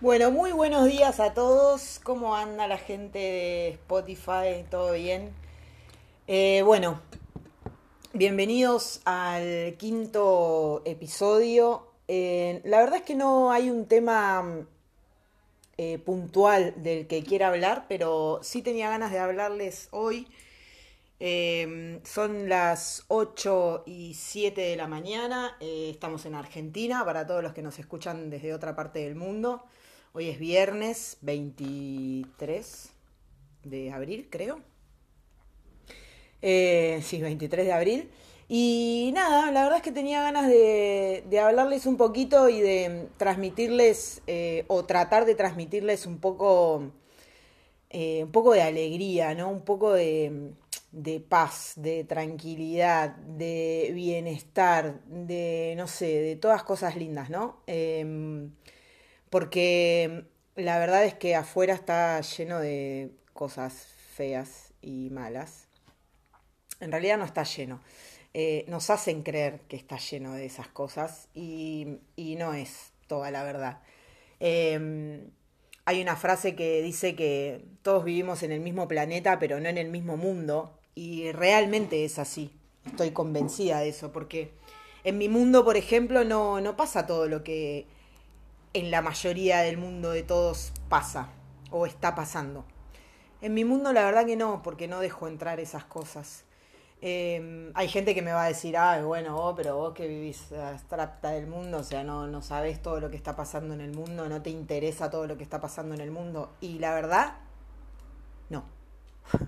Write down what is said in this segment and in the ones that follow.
Bueno, muy buenos días a todos. ¿Cómo anda la gente de Spotify? ¿Todo bien? Eh, bueno, bienvenidos al quinto episodio. Eh, la verdad es que no hay un tema eh, puntual del que quiera hablar, pero sí tenía ganas de hablarles hoy. son las 8 y 7 de la mañana. estamos en Argentina para todos los que nos escuchan desde otra parte del mundo. Hoy es viernes 23 de abril, creo. Eh, sí, 23 de abril. Y nada, la verdad es que tenía ganas de, hablarles un poquito y de transmitirles, eh, o tratar de transmitirles un poco, eh, un poco de alegría, ¿no? Un poco de, de paz, de tranquilidad, de bienestar, de, no sé, de todas cosas lindas, ¿no? Porque la verdad es que afuera está lleno de cosas feas y malas. En realidad no está lleno. Eh, nos hacen creer que está lleno de esas cosas y, no es toda la verdad. Em, hay una frase que dice que todos vivimos en el mismo planeta, pero no en el mismo mundo, y realmente es así. Estoy convencida de eso, porque en mi mundo, por ejemplo, no, no pasa todo lo que en la mayoría del mundo de todos pasa o está pasando. En mi mundo la verdad que no, porque no dejo entrar esas cosas. Em, hay gente que me va a decir, ah, bueno, vos, pero vos que vivís abstracta del mundo, o sea, no, no sabés todo lo que está pasando en el mundo, no te interesa todo lo que está pasando en el mundo. Y la verdad, no.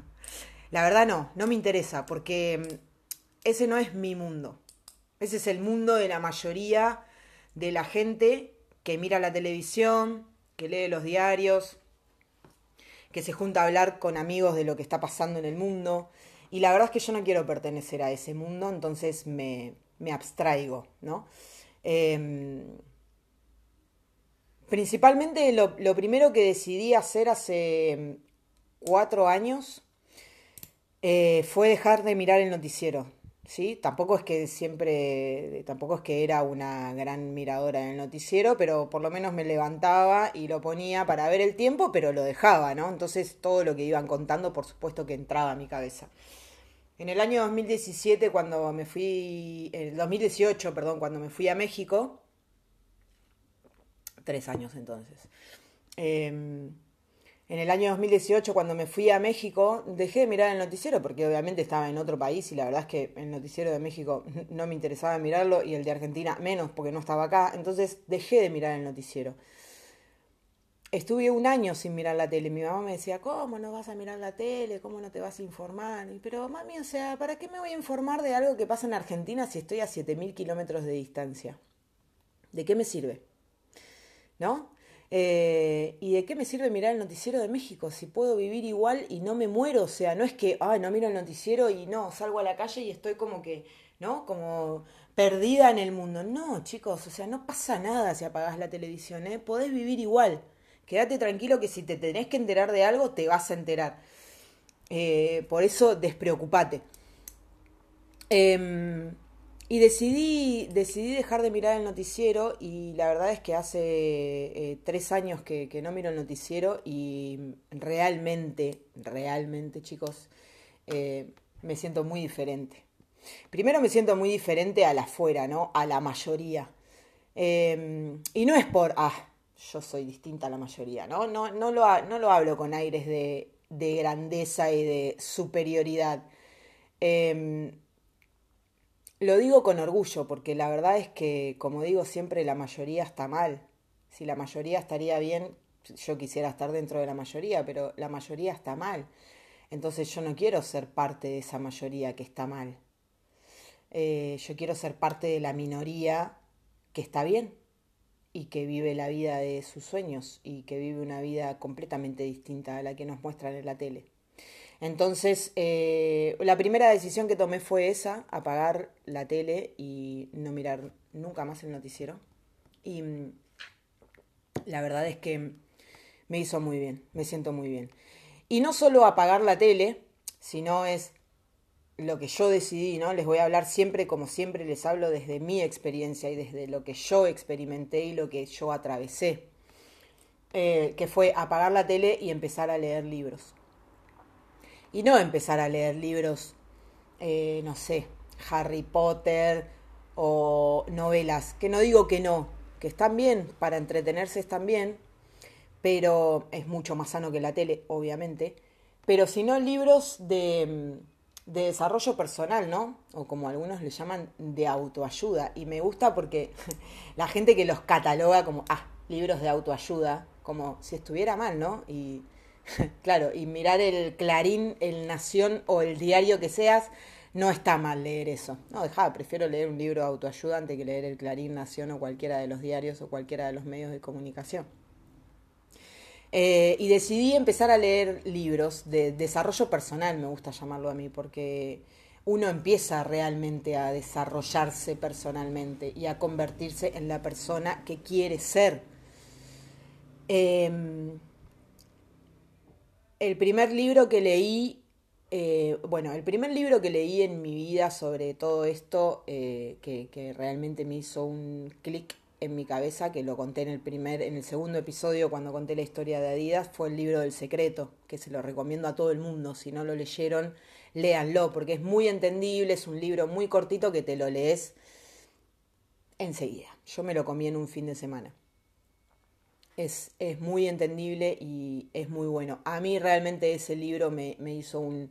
la verdad no, no me interesa, porque em, ese no es mi mundo. Ese es el mundo de la mayoría de la gente que mira la televisión, que lee los diarios, que se junta a hablar con amigos de lo que está pasando en el mundo. Y la verdad es que yo no quiero pertenecer a ese mundo, entonces me, abstraigo, ¿no? Em, principalmente lo, lo, primero que decidí hacer hace cuatro años eh, fue dejar de mirar el noticiero. ¿Sí? Tampoco es que siempre, tampoco es que era una gran miradora en el noticiero, pero por lo menos me levantaba y lo ponía para ver el tiempo, pero lo dejaba, ¿no? Entonces todo lo que iban contando, por supuesto que entraba a mi cabeza. En el año 2017, cuando me fui, el 2018, perdón, cuando me fui a México, tres años entonces, eh, en el año 2018, cuando me fui a México, dejé de mirar el noticiero porque obviamente estaba en otro país y la verdad es que el noticiero de México no me interesaba mirarlo y el de Argentina menos porque no estaba acá. Entonces dejé de mirar el noticiero. Estuve un año sin mirar la tele. Mi mamá me decía, ¿cómo no vas a mirar la tele? ¿Cómo no te vas a informar? Pero mami, o sea, ¿para qué me voy a informar de algo que pasa en Argentina si estoy a 7.000 kilómetros de distancia? ¿De qué me sirve? ¿No? Eh, ¿Y de qué me sirve mirar el noticiero de México si puedo vivir igual y no me muero? O sea, no es que, ay, no miro el noticiero y no, salgo a la calle y estoy como que, ¿no? Como perdida en el mundo. No, chicos, o sea, no pasa nada si apagás la televisión, ¿eh? Podés vivir igual. Quédate tranquilo que si te tenés que enterar de algo, te vas a enterar. Eh, por eso, despreocupate. Eh, y decidí, decidí dejar de mirar el noticiero y la verdad es que hace eh, tres años que, no miro el noticiero y realmente, realmente chicos, eh, me siento muy diferente. Primero me siento muy diferente a la afuera, ¿no? A la mayoría. Em, y no es por, ah, yo soy distinta a la mayoría, ¿no? No, no, lo, no lo hablo con aires de, de grandeza y de superioridad. Lo digo con orgullo, porque la verdad es que, como digo siempre, la mayoría está mal. Si la mayoría estaría bien, yo quisiera estar dentro de la mayoría, pero la mayoría está mal. Entonces yo no quiero ser parte de esa mayoría que está mal. Eh, yo quiero ser parte de la minoría que está bien y que vive la vida de sus sueños y que vive una vida completamente distinta a la que nos muestran en la tele. Entonces, eh, la primera decisión que tomé fue esa, apagar la tele y no mirar nunca más el noticiero. Y mm, la verdad es que me hizo muy bien, me siento muy bien. Y no solo apagar la tele, sino es lo que yo decidí, ¿no? Les voy a hablar siempre, como siempre, les hablo desde mi experiencia y desde lo que yo experimenté y lo que yo atravesé. eh, que fue apagar la tele y empezar a leer libros. Y no empezar a leer libros, eh, no sé, Harry Potter o novelas, que no digo que no, que están bien, para entretenerse están bien, pero es mucho más sano que la tele, obviamente, pero si no libros de, de desarrollo personal, ¿no? O como algunos le llaman, de autoayuda. Y me gusta porque la gente que los cataloga como, ah, libros de autoayuda, como si estuviera mal, ¿no? Y claro, y mirar el Clarín, el Nación o el diario que seas, no está mal leer eso. No, deja, prefiero leer un libro de autoayuda antes que leer el Clarín, Nación o cualquiera de los diarios o cualquiera de los medios de comunicación. Eh, y decidí empezar a leer libros de desarrollo personal, me gusta llamarlo a mí, porque uno empieza realmente a desarrollarse personalmente y a convertirse en la persona que quiere ser. Em, el primer libro que leí, eh, bueno, el primer libro que leí en mi vida sobre todo esto, eh, que, que, realmente me hizo un clic en mi cabeza, que lo conté en el primer, en el segundo episodio cuando conté la historia de Adidas, fue el libro del secreto, que se lo recomiendo a todo el mundo. Si no lo leyeron, léanlo, porque es muy entendible, es un libro muy cortito que te lo lees enseguida. Yo me lo comí en un fin de semana. Es, es muy entendible y es muy bueno. A mí realmente ese libro me, me hizo un,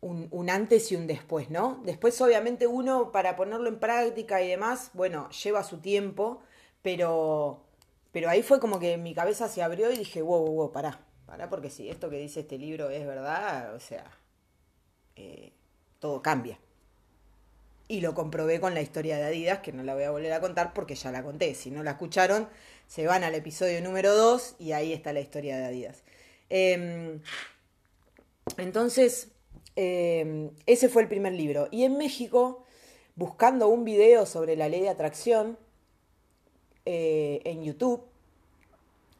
un, antes y un después, ¿no? Después obviamente uno para ponerlo en práctica y demás, bueno, lleva su tiempo, pero, pero ahí fue como que mi cabeza se abrió y dije, wow, wow, wow, pará, pará, porque si esto que dice este libro es verdad, o sea, eh, todo cambia. Y lo comprobé con la historia de Adidas, que no la voy a volver a contar porque ya la conté. Si no la escucharon, se van al episodio número 2 y ahí está la historia de Adidas. Em, entonces, Em, ese fue el primer libro. Y en México, buscando un video sobre la ley de atracción eh, en YouTube,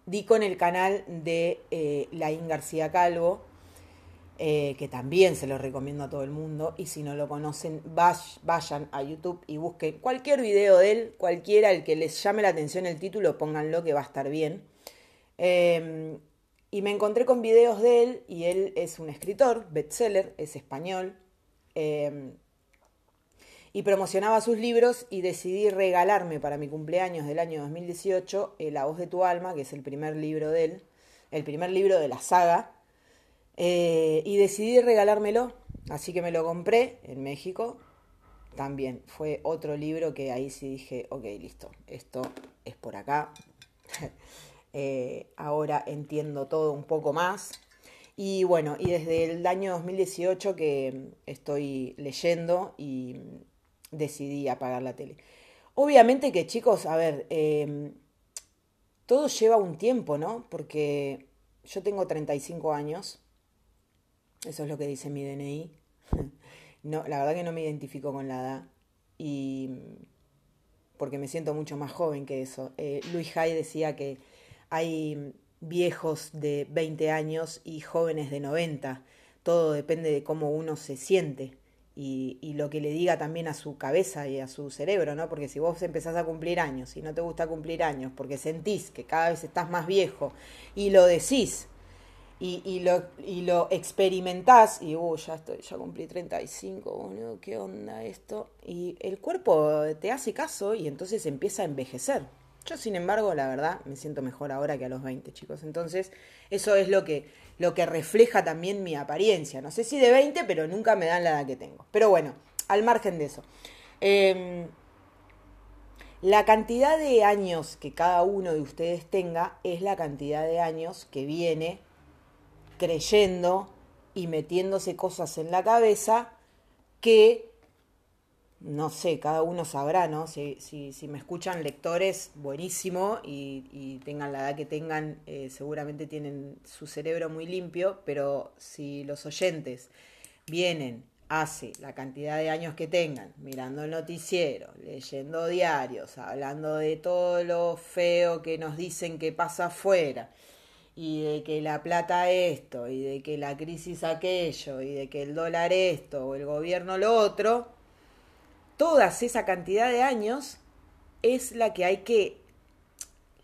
di con el canal de eh, Laín García Calvo, eh, que también se lo recomiendo a todo el mundo. Y si no lo conocen, vayan a YouTube y busquen cualquier video de él, cualquiera, el que les llame la atención el título, pónganlo que va a estar bien. Em, y me encontré con videos de él y él es un escritor, bestseller, es español. Em, y promocionaba sus libros y decidí regalarme para mi cumpleaños del año 2018 eh, La voz de tu alma, que es el primer libro de él, el primer libro de la saga. Eh, y decidí regalármelo, así que me lo compré en México. También fue otro libro que ahí sí dije, ok, listo, esto es por acá. Eh, ahora entiendo todo un poco más. Y bueno, y desde el año 2018 que estoy leyendo y decidí apagar la tele. Obviamente que chicos, a ver, em, todo lleva un tiempo, ¿no? Porque yo tengo 35 años, eso es lo que dice mi DNI. No, la verdad que no me identifico con la edad y porque me siento mucho más joven que eso. Eh, Luis Hay decía que hay viejos de 20 años y jóvenes de 90. Todo depende de cómo uno se siente y, y, lo que le diga también a su cabeza y a su cerebro, ¿no? Porque si vos empezás a cumplir años y no te gusta cumplir años porque sentís que cada vez estás más viejo y lo decís y, y, lo, y lo experimentás y, uh, ya estoy, ya cumplí 35, boludo, ¿qué onda esto? Y el cuerpo te hace caso y entonces empieza a envejecer. Yo, sin embargo, la verdad, me siento mejor ahora que a los 20, chicos. Entonces, eso es lo que, lo que refleja también mi apariencia. No sé si de 20, pero nunca me dan la edad que tengo. Pero bueno, al margen de eso. Em, la cantidad de años que cada uno de ustedes tenga es la cantidad de años que viene creyendo y metiéndose cosas en la cabeza que no sé, cada uno sabrá, ¿no? Si, si, si me escuchan lectores, buenísimo, y, tengan la edad que tengan, eh, seguramente tienen su cerebro muy limpio, pero si los oyentes vienen hace la cantidad de años que tengan, mirando el noticiero, leyendo diarios, hablando de todo lo feo que nos dicen que pasa afuera, y de que la plata esto, y de que la crisis aquello, y de que el dólar esto, o el gobierno lo otro, toda esa cantidad de años es la que hay que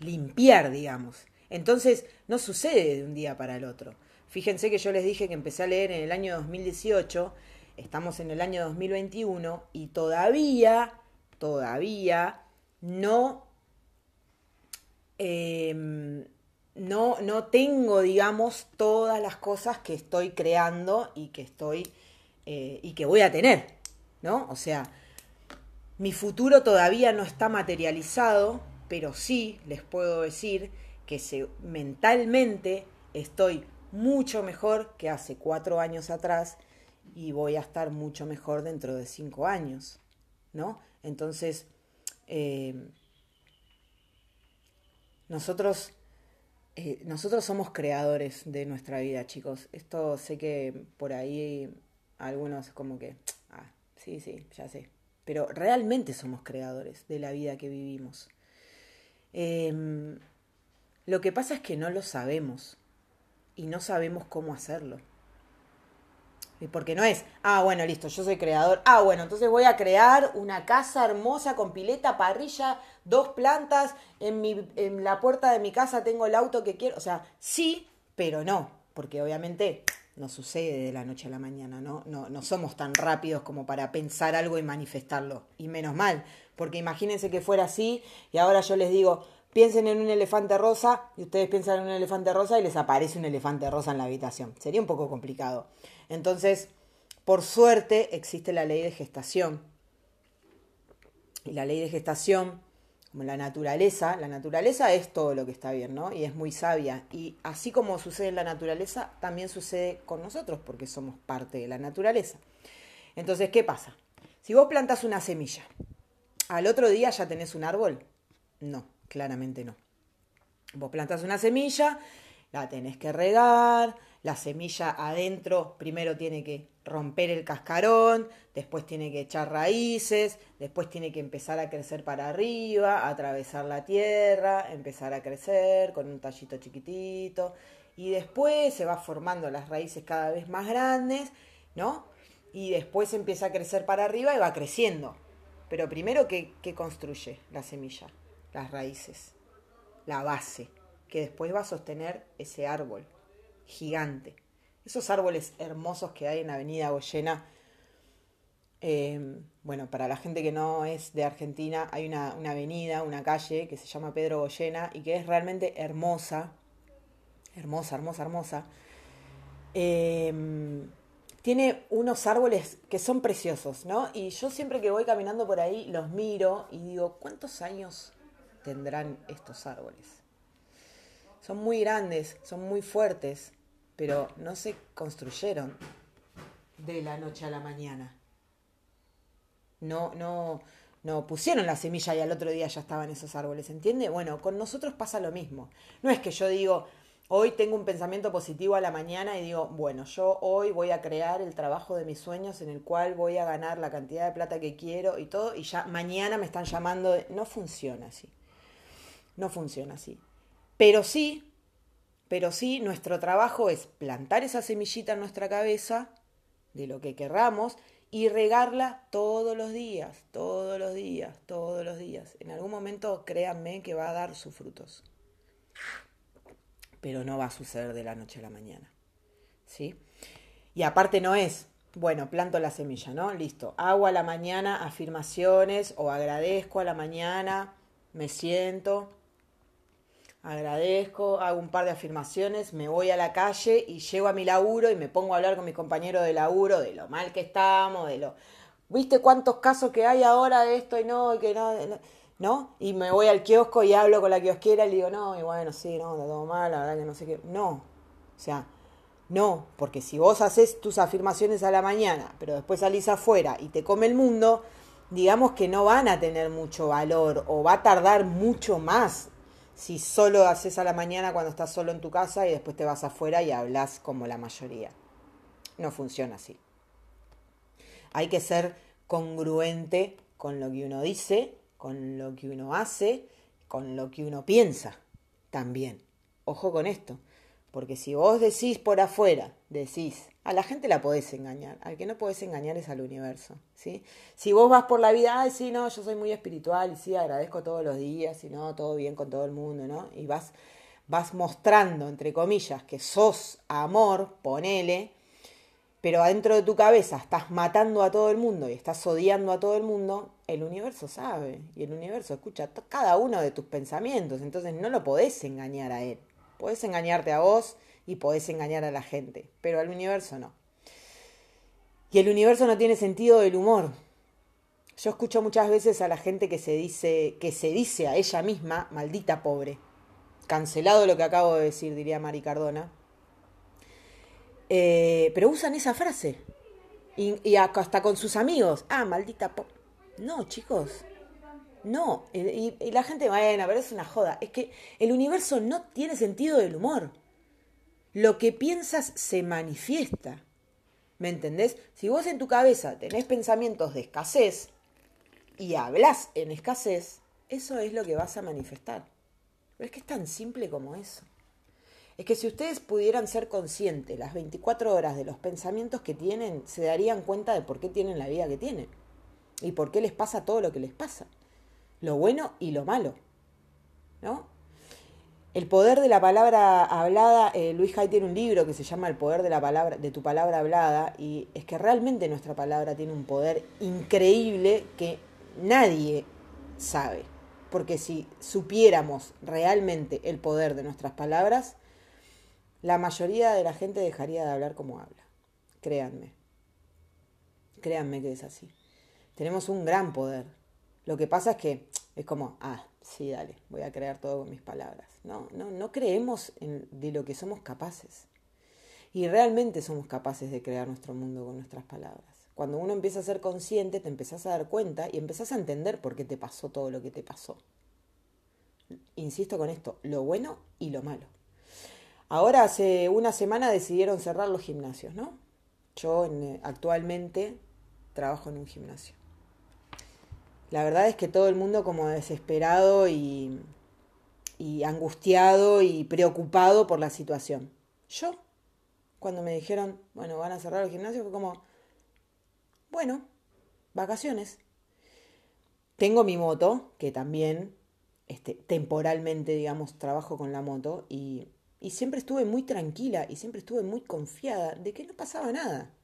limpiar, digamos. Entonces, no sucede de un día para el otro. Fíjense que yo les dije que empecé a leer en el año 2018, estamos en el año 2021 y todavía, todavía no, em, no, no tengo, digamos, todas las cosas que estoy creando y que estoy eh, y que voy a tener, ¿no? O sea, mi futuro todavía no está materializado, pero sí les puedo decir que mentalmente estoy mucho mejor que hace cuatro años atrás y voy a estar mucho mejor dentro de cinco años, ¿no? Entonces, eh, nosotros, eh, nosotros somos creadores de nuestra vida, chicos. Esto sé que por ahí algunos como que, ah, sí, sí, ya sé. Pero realmente somos creadores de la vida que vivimos. Em, lo que pasa es que no lo sabemos y no sabemos cómo hacerlo. Porque no es, ah, bueno, listo, yo soy creador. Ah, bueno, entonces voy a crear una casa hermosa con pileta, parrilla, dos plantas. En, mi, en la puerta de mi casa tengo el auto que quiero. O sea, sí, pero no. Porque obviamente no sucede de la noche a la mañana, ¿no? No, no somos tan rápidos como para pensar algo y manifestarlo. Y menos mal, porque imagínense que fuera así y ahora yo les digo, piensen en un elefante rosa y ustedes piensan en un elefante rosa y les aparece un elefante rosa en la habitación. Sería un poco complicado. Entonces, por suerte existe la ley de gestación. Y la ley de gestación como la naturaleza, la naturaleza es todo lo que está bien, ¿no? Y es muy sabia. Y así como sucede en la naturaleza, también sucede con nosotros, porque somos parte de la naturaleza. Entonces, ¿qué pasa? Si vos plantas una semilla, ¿al otro día ya tenés un árbol? No, claramente no. Vos plantas una semilla, la tenés que regar, la semilla adentro primero tiene que romper el cascarón, después tiene que echar raíces, después tiene que empezar a crecer para arriba, atravesar la tierra, empezar a crecer con un tallito chiquitito y después se va formando las raíces cada vez más grandes, ¿no? Y después empieza a crecer para arriba y va creciendo. Pero primero, ¿qué, qué construye la semilla? Las raíces, la base, que después va a sostener ese árbol gigante. Esos árboles hermosos que hay en Avenida Goyena. Eh, bueno, para la gente que no es de Argentina, hay una, avenida, una calle que se llama Pedro Goyena y que es realmente hermosa. Hermosa, hermosa, hermosa. Eh, tiene unos árboles que son preciosos, ¿no? Y yo siempre que voy caminando por ahí los miro y digo, ¿cuántos años tendrán estos árboles? Son muy grandes, son muy fuertes, pero no se construyeron de la noche a la mañana. No, no, no pusieron la semilla y al otro día ya estaban esos árboles, ¿entiende? Bueno, con nosotros pasa lo mismo. No es que yo digo, hoy tengo un pensamiento positivo a la mañana y digo, bueno, yo hoy voy a crear el trabajo de mis sueños en el cual voy a ganar la cantidad de plata que quiero y todo, y ya mañana me están llamando. No funciona así. No funciona así. Pero sí, pero sí, nuestro trabajo es plantar esa semillita en nuestra cabeza de lo que querramos y regarla todos los días, todos los días, todos los días. En algún momento créanme que va a dar sus frutos. Pero no va a suceder de la noche a la mañana. ¿Sí? Y aparte no es, bueno, planto la semilla, ¿no? Listo. Hago a la mañana afirmaciones o agradezco a la mañana, me siento, agradezco, hago un par de afirmaciones, me voy a la calle y llego a mi laburo y me pongo a hablar con mis compañeros de laburo de lo mal que estamos, de lo... ¿Viste cuántos casos que hay ahora de esto y no, y que no, no? Y me voy al kiosco y hablo con la kiosquera y le digo, no, y bueno, sí, no, está todo mal, la verdad que no sé qué. No, o sea, no, porque si vos haces tus afirmaciones a la mañana, pero después salís afuera y te come el mundo, digamos que no van a tener mucho valor o va a tardar mucho más si solo haces a la mañana cuando estás solo en tu casa y después te vas afuera y hablas como la mayoría. No funciona así. Hay que ser congruente con lo que uno dice, con lo que uno hace, con lo que uno piensa también. Ojo con esto, porque si vos decís por afuera, decís, a la gente la podés engañar, al que no podés engañar es al universo, ¿sí? Si vos vas por la vida, ay, sí, no, yo soy muy espiritual y sí, agradezco todos los días y no, todo bien con todo el mundo, ¿no? Y vas, vas mostrando, entre comillas, que sos amor, ponele, pero adentro de tu cabeza estás matando a todo el mundo y estás odiando a todo el mundo, el universo sabe y el universo escucha cada uno de tus pensamientos, entonces no lo podés engañar a él. Podés engañarte a vos y podés engañar a la gente, pero al universo no. Y el universo no tiene sentido del humor. Yo escucho muchas veces a la gente que se dice, que se dice a ella misma, maldita pobre. Cancelado lo que acabo de decir, diría Mari Cardona. Eh, pero usan esa frase. Y, hasta con sus amigos. Ah, maldita pobre. No, chicos. No. Y, y la gente, bueno, pero es una joda. Es que el universo no tiene sentido del humor. Lo que piensas se manifiesta. ¿Me entendés? Si vos en tu cabeza tenés pensamientos de escasez y hablas en escasez, eso es lo que vas a manifestar. Pero es que es tan simple como eso. Es que si ustedes pudieran ser conscientes las 24 horas de los pensamientos que tienen, se darían cuenta de por qué tienen la vida que tienen y por qué les pasa todo lo que les pasa, lo bueno y lo malo. ¿No? El poder de la palabra hablada, eh, Luis Hay tiene un libro que se llama El poder de la palabra, de tu palabra hablada, y es que realmente nuestra palabra tiene un poder increíble que nadie sabe. Porque si supiéramos realmente el poder de nuestras palabras, la mayoría de la gente dejaría de hablar como habla. Créanme. Créanme que es así. Tenemos un gran poder. Lo que pasa es que es como, ah, sí, dale, voy a crear todo con mis palabras. No, no, no creemos en, de lo que somos capaces. Y realmente somos capaces de crear nuestro mundo con nuestras palabras. Cuando uno empieza a ser consciente, te empezás a dar cuenta y empezás a entender por qué te pasó todo lo que te pasó. Insisto con esto, lo bueno y lo malo. Ahora hace una semana decidieron cerrar los gimnasios, ¿no? Yo actualmente trabajo en un gimnasio. La verdad es que todo el mundo como desesperado y, angustiado y preocupado por la situación. Yo, cuando me dijeron, bueno, van a cerrar el gimnasio, fue como, bueno, vacaciones. Tengo mi moto, que también este, temporalmente, digamos, trabajo con la moto y siempre estuve muy tranquila y siempre estuve muy confiada de que no pasaba nada.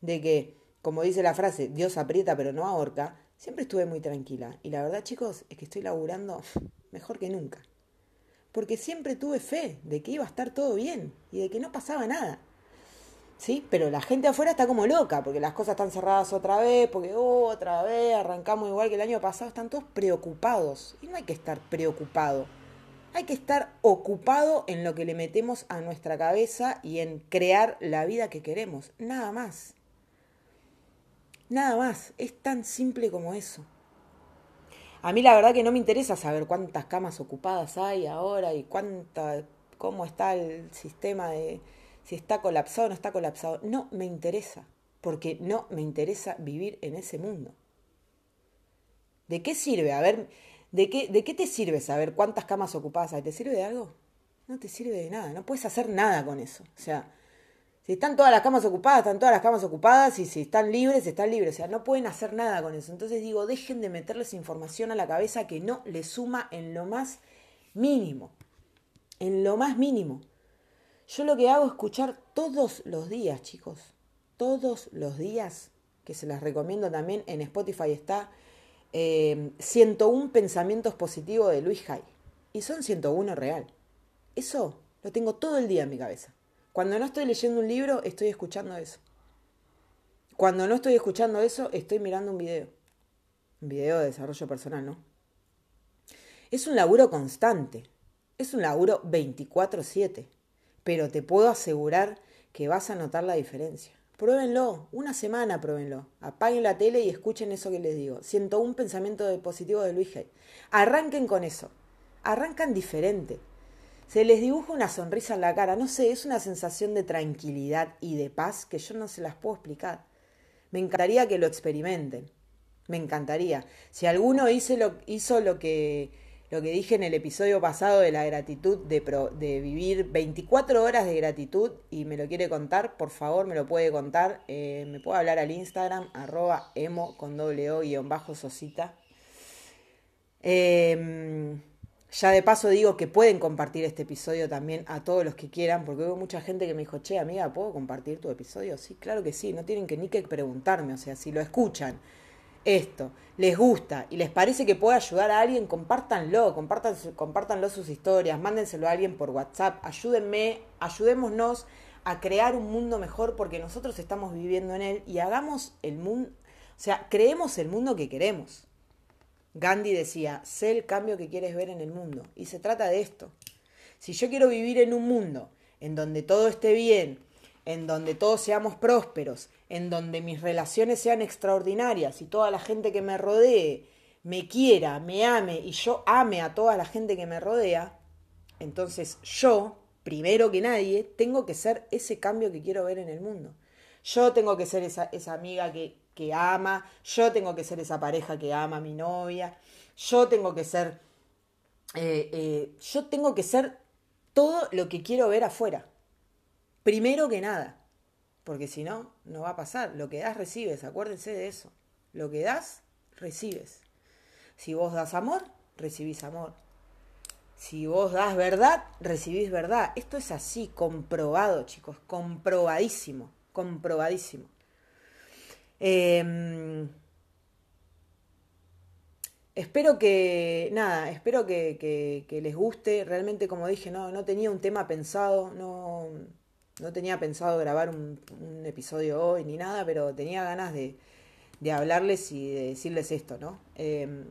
De que, como dice la frase, Dios aprieta pero no ahorca, Siempre estuve muy tranquila y la verdad chicos es que estoy laburando mejor que nunca. Porque siempre tuve fe de que iba a estar todo bien y de que no pasaba nada. ¿Sí? Pero la gente afuera está como loca porque las cosas están cerradas otra vez, porque otra vez arrancamos igual que el año pasado, están todos preocupados. Y no hay que estar preocupado. Hay que estar ocupado en lo que le metemos a nuestra cabeza y en crear la vida que queremos. Nada más. Nada más, es tan simple como eso. A mí la verdad que no me interesa saber cuántas camas ocupadas hay ahora y cuánta, cómo está el sistema de si está colapsado o no está colapsado. No me interesa, porque no me interesa vivir en ese mundo. ¿De qué sirve? A ver, ¿de qué, ¿de qué te sirve saber cuántas camas ocupadas hay? ¿Te sirve de algo? No te sirve de nada, no puedes hacer nada con eso. O sea, si están todas las camas ocupadas, están todas las camas ocupadas y si están libres, están libres. O sea, no pueden hacer nada con eso. Entonces digo, dejen de meterles información a la cabeza que no les suma en lo más mínimo. En lo más mínimo. Yo lo que hago es escuchar todos los días, chicos. Todos los días, que se las recomiendo también, en Spotify está 101 eh, pensamientos positivos de Luis Hay. Y son 101 real. Eso lo tengo todo el día en mi cabeza. Cuando no estoy leyendo un libro, estoy escuchando eso. Cuando no estoy escuchando eso, estoy mirando un video. Un video de desarrollo personal, ¿no? Es un laburo constante. Es un laburo 24/7. Pero te puedo asegurar que vas a notar la diferencia. Pruébenlo, una semana pruébenlo. Apaguen la tele y escuchen eso que les digo. Siento un pensamiento positivo de Luis Hay. Arranquen con eso. Arrancan diferente se les dibuja una sonrisa en la cara. No sé, es una sensación de tranquilidad y de paz que yo no se las puedo explicar. Me encantaría que lo experimenten. Me encantaría. Si alguno hizo lo, hizo lo que lo que dije en el episodio pasado de la gratitud, de, de, vivir 24 horas de gratitud y me lo quiere contar, por favor me lo puede contar. Eh, me puede hablar al Instagram, arroba emo con doble o guion bajo sosita. Eh, Ya de paso digo que pueden compartir este episodio también a todos los que quieran, porque hubo mucha gente que me dijo, che, amiga, ¿puedo compartir tu episodio? Sí, claro que sí, no tienen que ni que preguntarme, o sea, si lo escuchan esto, les gusta y les parece que puede ayudar a alguien, compártanlo, compartan, compártanlo sus historias, mándenselo a alguien por WhatsApp, ayúdenme, ayudémonos a crear un mundo mejor porque nosotros estamos viviendo en él y hagamos el mundo, o sea, creemos el mundo que queremos. Gandhi decía, sé el cambio que quieres ver en el mundo. Y se trata de esto. Si yo quiero vivir en un mundo en donde todo esté bien, en donde todos seamos prósperos, en donde mis relaciones sean extraordinarias y toda la gente que me rodee me quiera, me ame y yo ame a toda la gente que me rodea, entonces yo, primero que nadie, tengo que ser ese cambio que quiero ver en el mundo. Yo tengo que ser esa, esa amiga que que ama, yo tengo que ser esa pareja que ama a mi novia, yo tengo que ser, eh, eh, yo tengo que ser todo lo que quiero ver afuera. Primero que nada, porque si no, no va a pasar. Lo que das, recibes, acuérdense de eso. Lo que das, recibes. Si vos das amor, recibís amor. Si vos das verdad, recibís verdad. Esto es así, comprobado, chicos, comprobadísimo, comprobadísimo. Em, espero que, nada, espero que, les guste. Realmente, como dije, no, no tenía un tema pensado, no, no tenía pensado grabar un, episodio hoy ni nada, pero tenía ganas de, de hablarles y de decirles esto, ¿no? Em,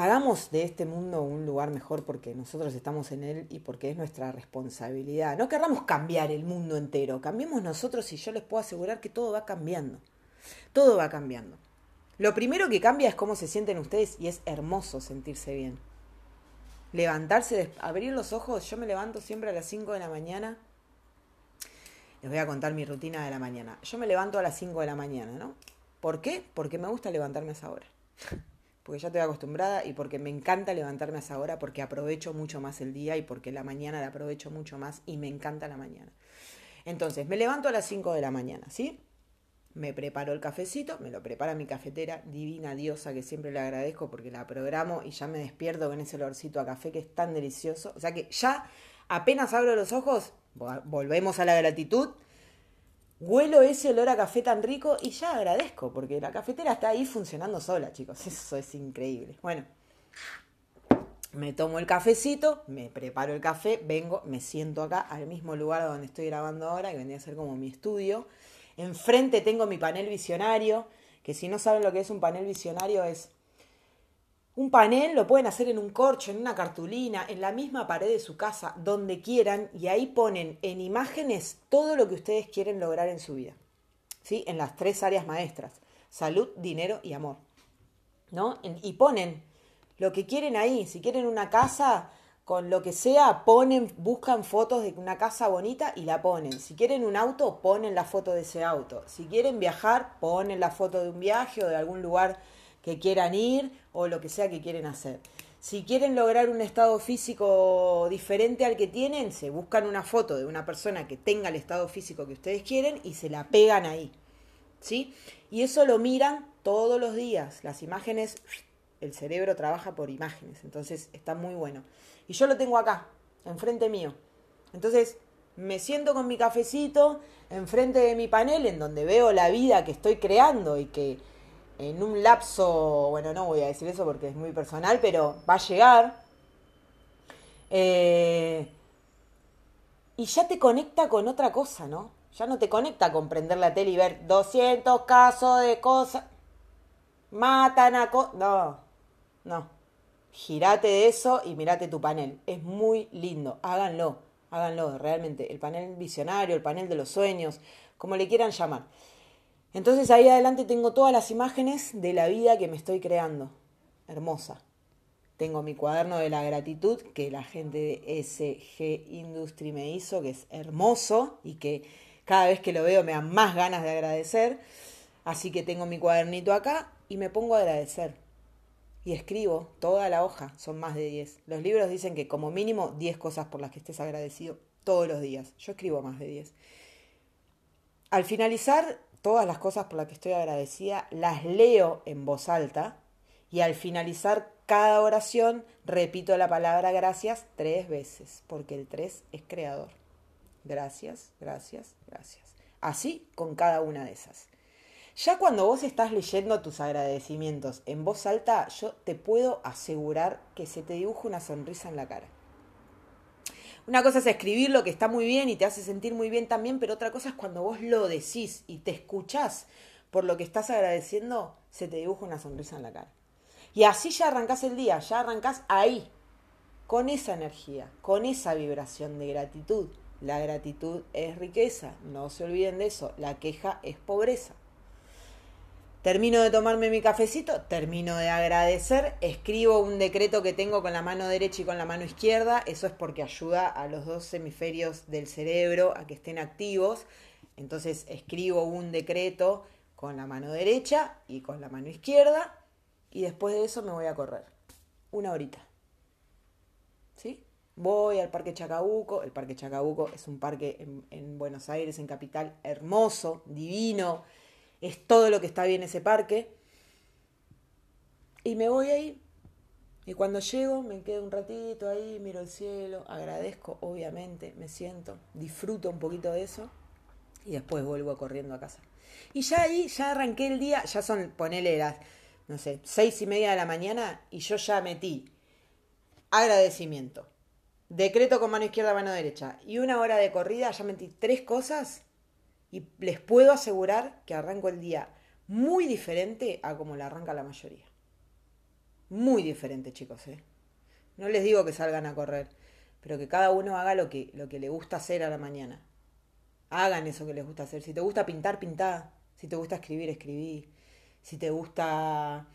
hagamos de este mundo un lugar mejor porque nosotros estamos en él y porque es nuestra responsabilidad. No querramos cambiar el mundo entero, cambiemos nosotros y yo les puedo asegurar que todo va cambiando. Todo va cambiando. Lo primero que cambia es cómo se sienten ustedes y es hermoso sentirse bien. Levantarse, abrir los ojos, yo me levanto siempre a las 5 de la mañana. Les voy a contar mi rutina de la mañana. Yo me levanto a las 5 de la mañana, ¿no? ¿Por qué? Porque me gusta levantarme a esa hora porque ya estoy acostumbrada y porque me encanta levantarme a esa hora, porque aprovecho mucho más el día y porque la mañana la aprovecho mucho más y me encanta la mañana. Entonces, me levanto a las 5 de la mañana, ¿sí? Me preparo el cafecito, me lo prepara mi cafetera, divina diosa, que siempre le agradezco porque la programo y ya me despierto con ese olorcito a café que es tan delicioso. O sea que ya apenas abro los ojos, volvemos a la gratitud huelo ese olor a café tan rico y ya agradezco, porque la cafetera está ahí funcionando sola, chicos. Eso es increíble. Bueno, me tomo el cafecito, me preparo el café, vengo, me siento acá al mismo lugar donde estoy grabando ahora, que vendría a ser como mi estudio. Enfrente tengo mi panel visionario, que si no saben lo que es un panel visionario es un panel lo pueden hacer en un corcho, en una cartulina, en la misma pared de su casa, donde quieran, y ahí ponen en imágenes todo lo que ustedes quieren lograr en su vida. ¿Sí? En las tres áreas maestras, salud, dinero y amor. ¿No? Y ponen lo que quieren ahí. Si quieren una casa, con lo que sea, ponen, buscan fotos de una casa bonita y la ponen. Si quieren un auto, ponen la foto de ese auto. Si quieren viajar, ponen la foto de un viaje o de algún lugar que quieran ir o lo que sea que quieren hacer. Si quieren lograr un estado físico diferente al que tienen, se buscan una foto de una persona que tenga el estado físico que ustedes quieren y se la pegan ahí. ¿Sí? Y eso lo miran todos los días. Las imágenes, el cerebro trabaja por imágenes, entonces está muy bueno. Y yo lo tengo acá, enfrente mío. Entonces, me siento con mi cafecito enfrente de mi panel en donde veo la vida que estoy creando y que en un lapso, bueno, no voy a decir eso porque es muy personal, pero va a llegar. Eh, y ya te conecta con otra cosa, ¿no? Ya no te conecta con prender la tele y ver 200 casos de cosas. Matan a... no, no. Girate de eso y mirate tu panel. Es muy lindo. Háganlo, háganlo, realmente. El panel visionario, el panel de los sueños, como le quieran llamar. Entonces ahí adelante tengo todas las imágenes de la vida que me estoy creando. Hermosa. Tengo mi cuaderno de la gratitud que la gente de SG Industry me hizo, que es hermoso y que cada vez que lo veo me dan más ganas de agradecer. Así que tengo mi cuadernito acá y me pongo a agradecer. Y escribo toda la hoja, son más de 10. Los libros dicen que como mínimo 10 cosas por las que estés agradecido todos los días. Yo escribo más de 10. Al finalizar todas las cosas por las que estoy agradecida, las leo en voz alta Y al finalizar cada oración, repito la palabra gracias tres veces, porque el tres es creador. Gracias, gracias, gracias. Así con cada una de esas. Ya cuando vos estás leyendo tus agradecimientos en voz alta, yo te puedo asegurar que se te dibuja una sonrisa en la cara. Una cosa es escribirlo, que está muy bien y te hace sentir muy bien también, pero otra cosa es cuando vos lo decís y te escuchás por lo que estás agradeciendo, se te dibuja una sonrisa en la cara. Y así ya arrancás el día, ya arrancás ahí, con esa energía, con esa vibración de gratitud. La gratitud es riqueza, no se olviden de eso, la queja es pobreza. Termino de tomarme mi cafecito, termino de agradecer, escribo un decreto que tengo con la mano derecha y con la mano izquierda, eso es porque ayuda a los dos hemisferios del cerebro a que estén activos. Entonces escribo un decreto con la mano derecha y con la mano izquierda y después de eso me voy a correr. Una horita. ¿Sí? Voy al Parque Chacabuco. El Parque Chacabuco es un parque en, en Buenos Aires, en capital, hermoso, divino es todo lo que está bien ese parque. Y me voy ahí. Y cuando llego me quedo un ratito ahí, miro el cielo, agradezco, obviamente, me siento, disfruto un poquito de eso y después vuelvo corriendo a casa. Y ya ahí, ya arranqué el día, ya son, ponele las, no sé, seis y media de la mañana y yo ya metí agradecimiento, decreto con mano izquierda, mano derecha y una hora de corrida, ya metí tres cosas y les puedo asegurar que arranco el día muy diferente a como la arranca la mayoría. Muy diferente, chicos, ¿eh? No les digo que salgan a correr, pero que cada uno haga lo que, lo que le gusta hacer a la mañana. Hagan eso que les gusta hacer. Si te gusta pintar, pintá. Si te gusta escribir, escribí. Si te gusta,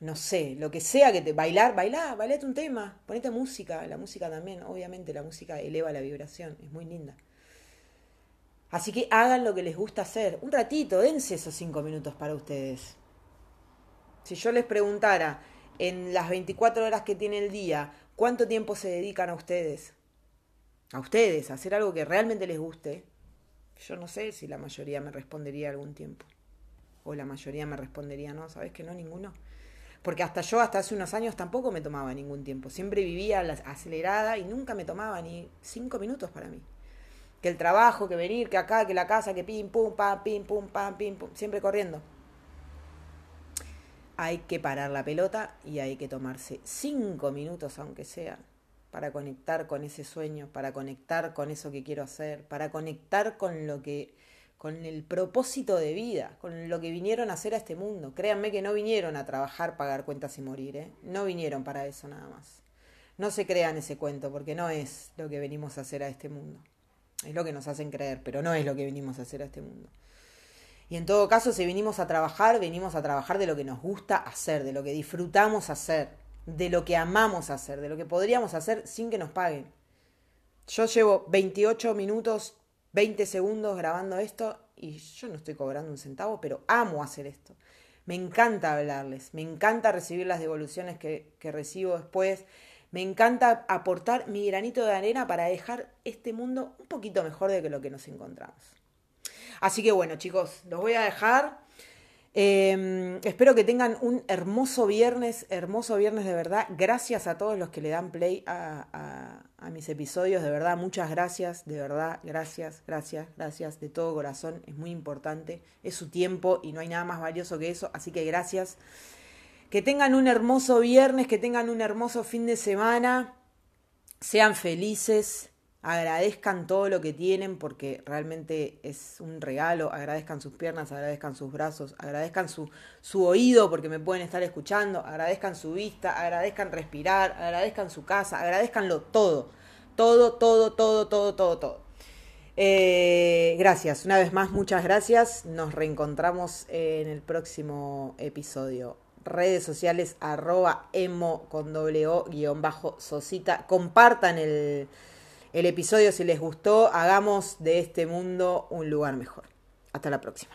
no sé, lo que sea que te... Bailar, bailá, bailate un tema. Ponete música. La música también, obviamente, la música eleva la vibración. Es muy linda. Así que hagan lo que les gusta hacer. Un ratito, dense esos cinco minutos para ustedes. Si yo les preguntara en las 24 horas que tiene el día, ¿cuánto tiempo se dedican a ustedes? A ustedes, a hacer algo que realmente les guste. Yo no sé si la mayoría me respondería algún tiempo. O la mayoría me respondería, no, ¿sabes que no? Ninguno. Porque hasta yo, hasta hace unos años, tampoco me tomaba ningún tiempo. Siempre vivía acelerada y nunca me tomaba ni cinco minutos para mí que el trabajo, que venir, que acá, que la casa, que pim, pum, pam, pim, pum, pam, pim, pum, siempre corriendo. Hay que parar la pelota y hay que tomarse cinco minutos, aunque sea, para conectar con ese sueño, para conectar con eso que quiero hacer, para conectar con lo que, con el propósito de vida, con lo que vinieron a hacer a este mundo. Créanme que no vinieron a trabajar, pagar cuentas y morir, ¿eh? No vinieron para eso nada más. No se crean ese cuento, porque no es lo que venimos a hacer a este mundo. Es lo que nos hacen creer, pero no es lo que vinimos a hacer a este mundo. Y en todo caso, si vinimos a trabajar, venimos a trabajar de lo que nos gusta hacer, de lo que disfrutamos hacer, de lo que amamos hacer, de lo que podríamos hacer sin que nos paguen. Yo llevo 28 minutos, 20 segundos grabando esto y yo no estoy cobrando un centavo, pero amo hacer esto. Me encanta hablarles, me encanta recibir las devoluciones que, que recibo después, me encanta aportar mi granito de arena para dejar este mundo un poquito mejor de que lo que nos encontramos. Así que bueno, chicos, los voy a dejar. Em, espero que tengan un hermoso viernes, hermoso viernes de verdad. Gracias a todos los que le dan play a, a, mis episodios, de verdad, muchas gracias, de verdad, gracias, gracias, gracias, de todo corazón, es muy importante, es su tiempo y no hay nada más valioso que eso, así que gracias. Que tengan un hermoso viernes, que tengan un hermoso fin de semana, sean felices, agradezcan todo lo que tienen porque realmente es un regalo, agradezcan sus piernas, agradezcan sus brazos, agradezcan su, su oído porque me pueden estar escuchando, agradezcan su vista, agradezcan respirar, agradezcan su casa, agradezcanlo todo, todo, todo, todo, todo, todo, todo. Eh, gracias, una vez más, muchas gracias. Nos reencontramos en el próximo episodio redes sociales arroba emo con doble o guion bajo sosita. Compartan el, el episodio si les gustó. Hagamos de este mundo un lugar mejor. Hasta la próxima.